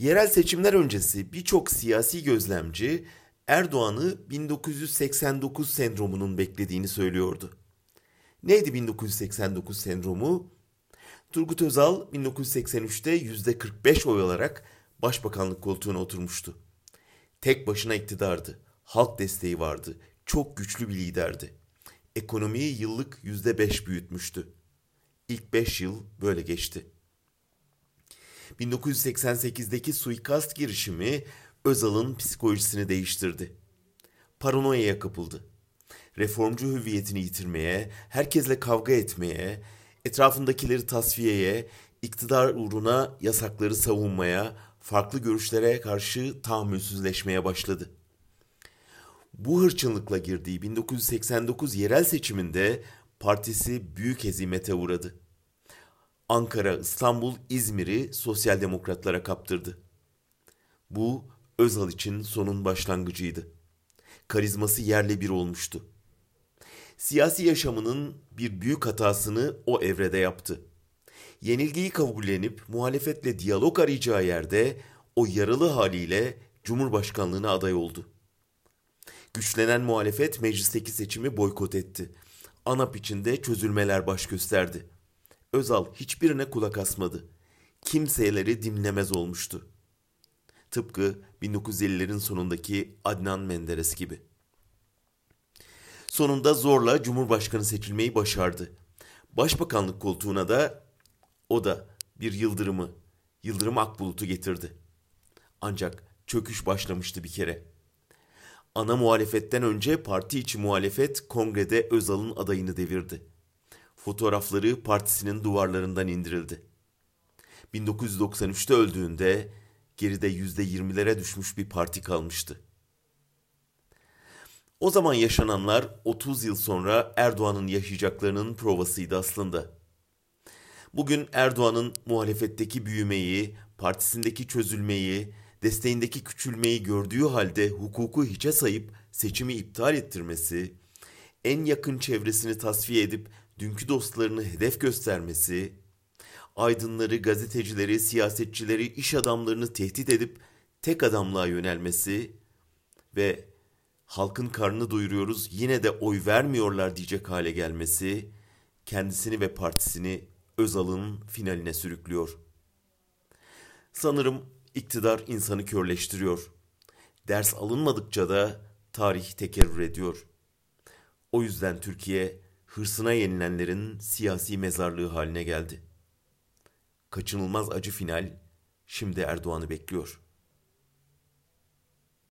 Yerel seçimler öncesi birçok siyasi gözlemci Erdoğan'ı 1989 sendromunun beklediğini söylüyordu. Neydi 1989 sendromu? Turgut Özal 1983'te %45 oy alarak başbakanlık koltuğuna oturmuştu. Tek başına iktidardı. Halk desteği vardı. Çok güçlü bir liderdi. Ekonomiyi yıllık %5 büyütmüştü. İlk 5 yıl böyle geçti. 1988'deki suikast girişimi Özal'ın psikolojisini değiştirdi. Paranoyaya kapıldı. Reformcu hüviyetini yitirmeye, herkesle kavga etmeye, etrafındakileri tasfiyeye, iktidar uğruna yasakları savunmaya, farklı görüşlere karşı tahammülsüzleşmeye başladı. Bu hırçınlıkla girdiği 1989 yerel seçiminde partisi büyük hezimete uğradı. Ankara, İstanbul, İzmir'i sosyal demokratlara kaptırdı. Bu Özal için sonun başlangıcıydı. Karizması yerle bir olmuştu. Siyasi yaşamının bir büyük hatasını o evrede yaptı. Yenilgiyi kabullenip muhalefetle diyalog arayacağı yerde o yaralı haliyle Cumhurbaşkanlığına aday oldu. Güçlenen muhalefet meclisteki seçimi boykot etti. ANAP içinde çözülmeler baş gösterdi. Özal hiçbirine kulak asmadı. Kimseleri dinlemez olmuştu. Tıpkı 1950'lerin sonundaki Adnan Menderes gibi. Sonunda zorla Cumhurbaşkanı seçilmeyi başardı. Başbakanlık koltuğuna da o da bir yıldırımı, Yıldırım Akbulut'u getirdi. Ancak çöküş başlamıştı bir kere. Ana muhalefetten önce parti içi muhalefet kongrede Özal'ın adayını devirdi. Fotoğrafları partisinin duvarlarından indirildi. 1993'te öldüğünde geride %20'lere düşmüş bir parti kalmıştı. O zaman yaşananlar 30 yıl sonra Erdoğan'ın yaşayacaklarının provasıydı aslında. Bugün Erdoğan'ın muhalefetteki büyümeyi, partisindeki çözülmeyi, desteğindeki küçülmeyi gördüğü halde hukuku hiçe sayıp seçimi iptal ettirmesi, en yakın çevresini tasfiye edip dünkü dostlarını hedef göstermesi, aydınları, gazetecileri, siyasetçileri, iş adamlarını tehdit edip tek adamlığa yönelmesi ve halkın karnını doyuruyoruz yine de oy vermiyorlar diyecek hale gelmesi kendisini ve partisini Özal'ın finaline sürüklüyor. Sanırım iktidar insanı körleştiriyor. Ders alınmadıkça da tarih tekerrür ediyor. O yüzden Türkiye hırsına yenilenlerin siyasi mezarlığı haline geldi. Kaçınılmaz acı final şimdi Erdoğan'ı bekliyor.''